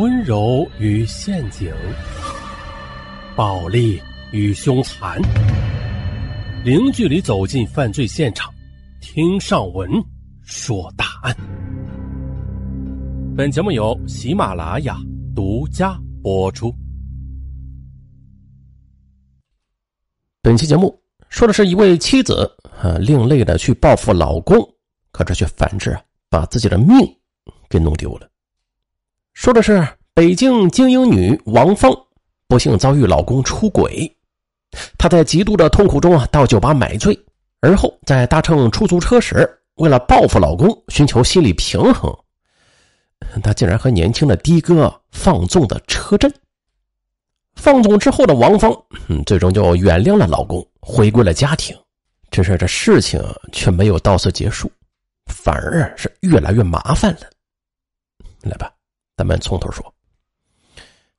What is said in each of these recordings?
温柔与陷阱，暴力与凶残，零距离走进犯罪现场，听上文说大案。本节目由喜马拉雅独家播出。本期节目说的是一位妻子，啊，另类的去报复老公，可这却反之，把自己的命给弄丢了。说的是北京精英女王芳，不幸遭遇老公出轨，她在极度的痛苦中啊，到酒吧买醉，而后在搭乘出租车时，为了报复老公，寻求心理平衡，她竟然和年轻的的哥放纵的车震。放纵之后的王芳，嗯，最终就原谅了老公，回归了家庭。只是这事情却没有到此结束，反而是越来越麻烦了。来吧。咱们从头说。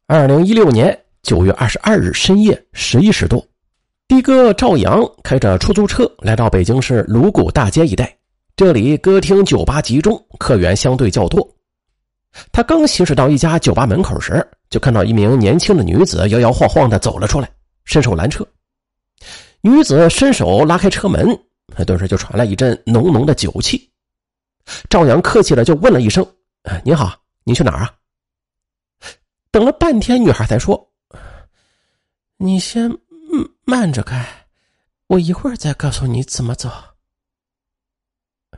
二零一六年九月二十二日深夜十一时多，的哥赵阳开着出租车来到北京市鲁谷大街一带，这里歌厅酒吧集中，客源相对较多。他刚行驶到一家酒吧门口时，就看到一名年轻的女子摇摇晃晃的走了出来，伸手拦车。女子伸手拉开车门，顿时就传来一阵浓浓的酒气。赵阳客气的就问了一声：“您好。”你去哪儿啊？等了半天，女孩才说：“你先慢着开，我一会儿再告诉你怎么走。”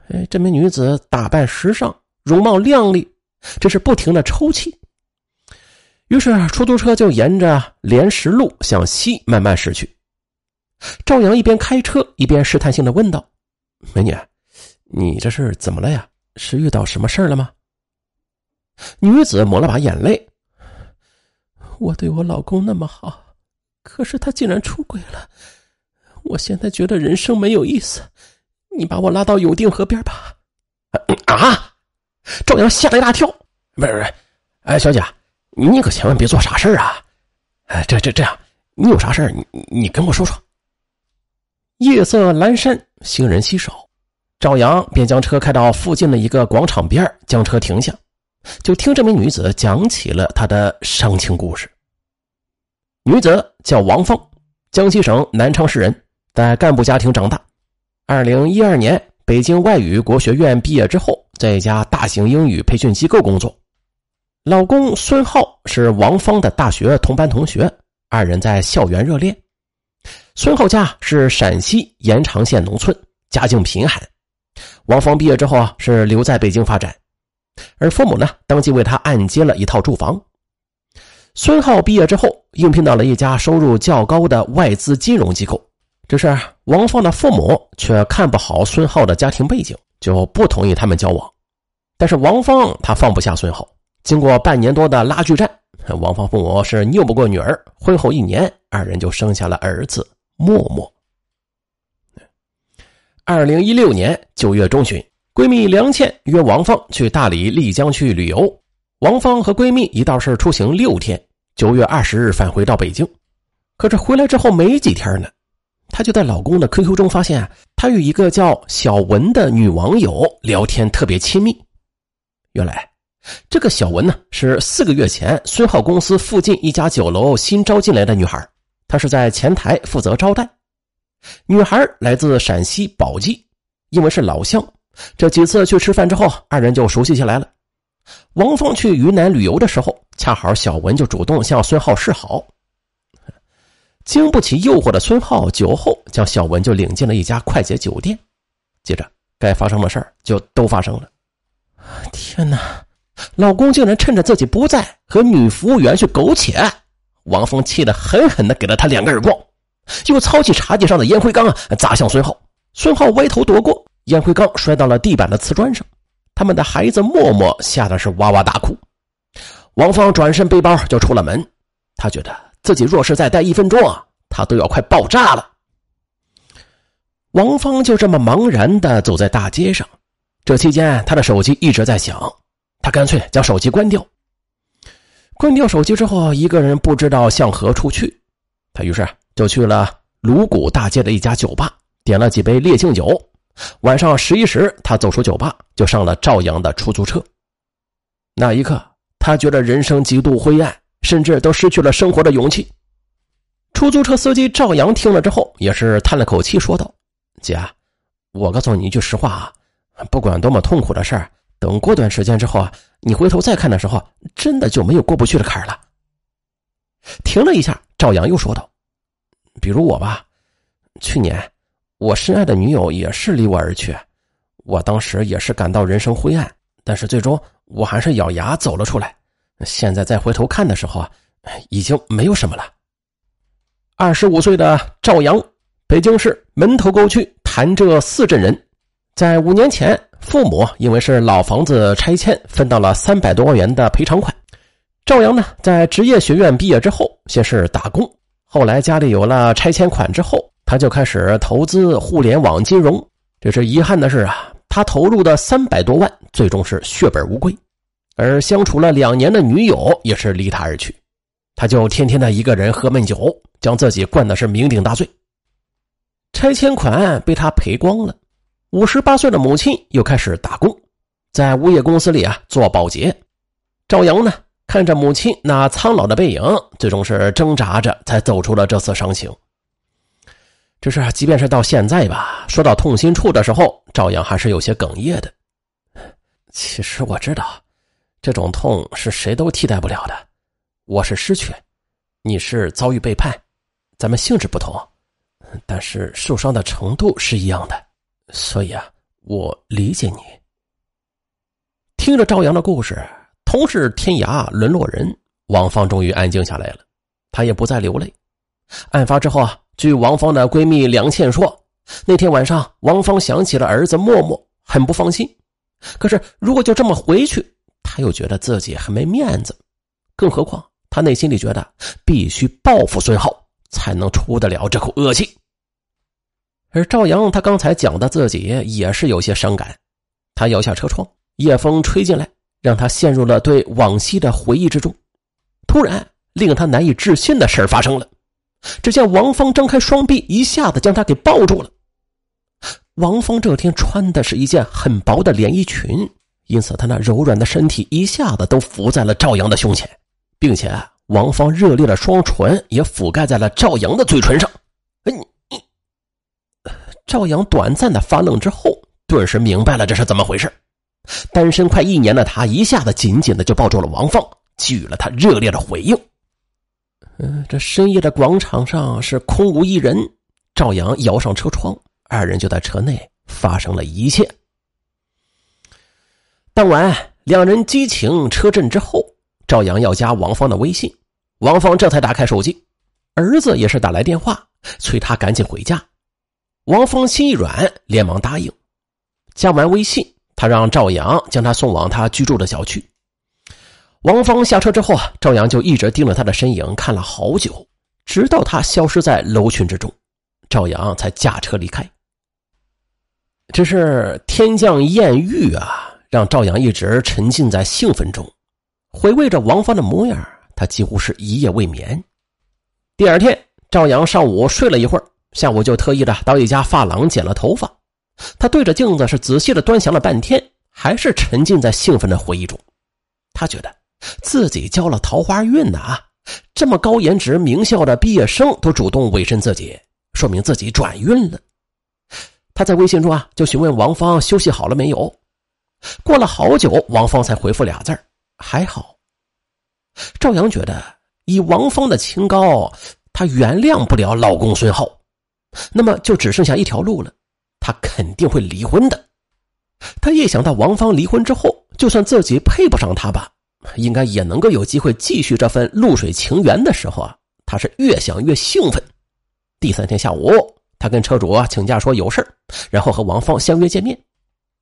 哎，这名女子打扮时尚，容貌靓丽，只是不停的抽泣。于是，出租车就沿着莲石路向西慢慢驶去。赵阳一边开车一边试探性的问道：“美女，你这是怎么了呀？是遇到什么事儿了吗？”女子抹了把眼泪。我对我老公那么好，可是他竟然出轨了。我现在觉得人生没有意思。你把我拉到永定河边吧。啊！赵阳吓了一大跳。不是不是，哎，小姐，你可千万别做傻事啊！哎，这这这样，你有啥事你你跟我说说。夜色阑珊，行人稀少，赵阳便将车开到附近的一个广场边，将车停下。就听这名女子讲起了她的伤情故事。女子叫王芳，江西省南昌市人，在干部家庭长大。二零一二年北京外语国学院毕业之后，在一家大型英语培训机构工作。老公孙浩是王芳的大学同班同学，二人在校园热恋。孙浩家是陕西延长县农村，家境贫寒。王芳毕业之后啊，是留在北京发展。而父母呢，当即为他按揭了一套住房。孙浩毕业之后，应聘到了一家收入较高的外资金融机构。只是王芳的父母却看不好孙浩的家庭背景，就不同意他们交往。但是王芳她放不下孙浩，经过半年多的拉锯战，王芳父母是拗不过女儿。婚后一年，二人就生下了儿子默默。二零一六年九月中旬。闺蜜梁倩约王芳去大理丽江去旅游。王芳和闺蜜一道是出行六天，九月二十日返回到北京。可是回来之后没几天呢，她就在老公的 QQ 中发现，她与一个叫小文的女网友聊天特别亲密。原来，这个小文呢是四个月前孙浩公司附近一家酒楼新招进来的女孩，她是在前台负责招待。女孩来自陕西宝鸡，因为是老乡。这几次去吃饭之后，二人就熟悉起来了。王峰去云南旅游的时候，恰好小文就主动向孙浩示好。经不起诱惑的孙浩，酒后将小文就领进了一家快捷酒店。接着，该发生的事儿就都发生了。天哪！老公竟然趁着自己不在和女服务员去苟且！王峰气得狠狠的给了他两个耳光，又操起茶几上的烟灰缸啊，砸向孙浩。孙浩歪头躲过。烟灰缸摔到了地板的瓷砖上，他们的孩子默默吓得是哇哇大哭。王芳转身背包就出了门，他觉得自己若是再待一分钟啊，他都要快爆炸了。王芳就这么茫然的走在大街上，这期间他的手机一直在响，他干脆将手机关掉。关掉手机之后，一个人不知道向何处去，他于是就去了鲁谷大街的一家酒吧，点了几杯烈性酒。晚上十一时，他走出酒吧，就上了赵阳的出租车。那一刻，他觉得人生极度灰暗，甚至都失去了生活的勇气。出租车司机赵阳听了之后，也是叹了口气，说道：“姐，我告诉你一句实话啊，不管多么痛苦的事儿，等过段时间之后啊，你回头再看的时候，真的就没有过不去的坎儿了。”停了一下，赵阳又说道：“比如我吧，去年我深爱的女友也是离我而去，我当时也是感到人生灰暗，但是最终……”我还是咬牙走了出来。现在再回头看的时候啊，已经没有什么了。二十五岁的赵阳，北京市门头沟区潭柘寺镇人。在五年前，父母因为是老房子拆迁，分到了三百多万元的赔偿款。赵阳呢，在职业学院毕业之后，先是打工，后来家里有了拆迁款之后，他就开始投资互联网金融。只是遗憾的是啊。他投入的三百多万，最终是血本无归，而相处了两年的女友也是离他而去，他就天天的一个人喝闷酒，将自己灌的是酩酊大醉。拆迁款被他赔光了，五十八岁的母亲又开始打工，在物业公司里啊做保洁。赵阳呢，看着母亲那苍老的背影，最终是挣扎着才走出了这次伤情。只是，即便是到现在吧，说到痛心处的时候，赵阳还是有些哽咽的。其实我知道，这种痛是谁都替代不了的。我是失去，你是遭遇背叛，咱们性质不同，但是受伤的程度是一样的。所以啊，我理解你。听着赵阳的故事，同是天涯沦落人，王芳终于安静下来了，她也不再流泪。案发之后啊。据王芳的闺蜜梁倩说，那天晚上王芳想起了儿子默默，很不放心。可是如果就这么回去，她又觉得自己很没面子。更何况她内心里觉得必须报复孙浩，才能出得了这口恶气。而赵阳他刚才讲的自己也是有些伤感。他摇下车窗，夜风吹进来，让他陷入了对往昔的回忆之中。突然，令他难以置信的事发生了。只见王芳张开双臂，一下子将他给抱住了。王芳这天穿的是一件很薄的连衣裙，因此她那柔软的身体一下子都伏在了赵阳的胸前，并且王芳热烈的双唇也覆盖在了赵阳的嘴唇上。哎，你，赵阳短暂的发愣之后，顿时明白了这是怎么回事。单身快一年的他，一下子紧紧的就抱住了王芳，给予了他热烈的回应。嗯，这深夜的广场上是空无一人。赵阳摇上车窗，二人就在车内发生了一切。当晚，两人激情车震之后，赵阳要加王芳的微信，王芳这才打开手机，儿子也是打来电话，催他赶紧回家。王芳心一软，连忙答应。加完微信，他让赵阳将他送往他居住的小区。王芳下车之后啊，赵阳就一直盯着他的身影看了好久，直到他消失在楼群之中，赵阳才驾车离开。只是天降艳遇啊，让赵阳一直沉浸在兴奋中，回味着王芳的模样，他几乎是一夜未眠。第二天，赵阳上午睡了一会儿，下午就特意的到一家发廊剪了头发。他对着镜子是仔细的端详了半天，还是沉浸在兴奋的回忆中。他觉得。自己交了桃花运呢啊！这么高颜值名校的毕业生都主动委身自己，说明自己转运了。他在微信中啊就询问王芳休息好了没有。过了好久，王芳才回复俩字还好。赵阳觉得以王芳的清高，她原谅不了老公孙浩，那么就只剩下一条路了，她肯定会离婚的。他一想到王芳离婚之后，就算自己配不上她吧。应该也能够有机会继续这份露水情缘的时候啊，他是越想越兴奋。第三天下午，他跟车主啊请假说有事然后和王芳相约见面。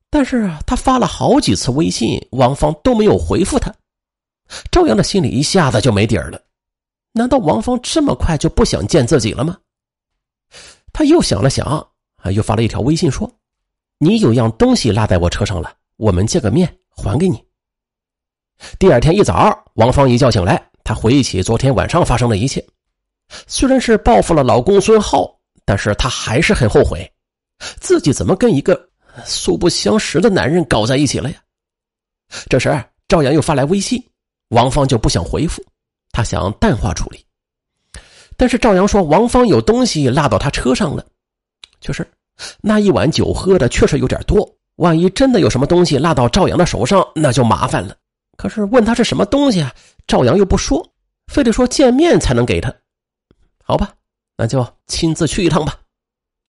但是，他发了好几次微信，王芳都没有回复他。赵阳的心里一下子就没底儿了。难道王芳这么快就不想见自己了吗？他又想了想啊，又发了一条微信说：“你有样东西落在我车上了，我们见个面还给你。”第二天一早，王芳一觉醒来，她回忆起昨天晚上发生的一切。虽然是报复了老公孙浩，但是她还是很后悔，自己怎么跟一个素不相识的男人搞在一起了呀？这时，赵阳又发来微信，王芳就不想回复，她想淡化处理。但是赵阳说王芳有东西落到他车上了，确实，那一晚酒喝的确实有点多。万一真的有什么东西落到赵阳的手上，那就麻烦了。可是问他是什么东西啊，赵阳又不说，非得说见面才能给他。好吧，那就亲自去一趟吧。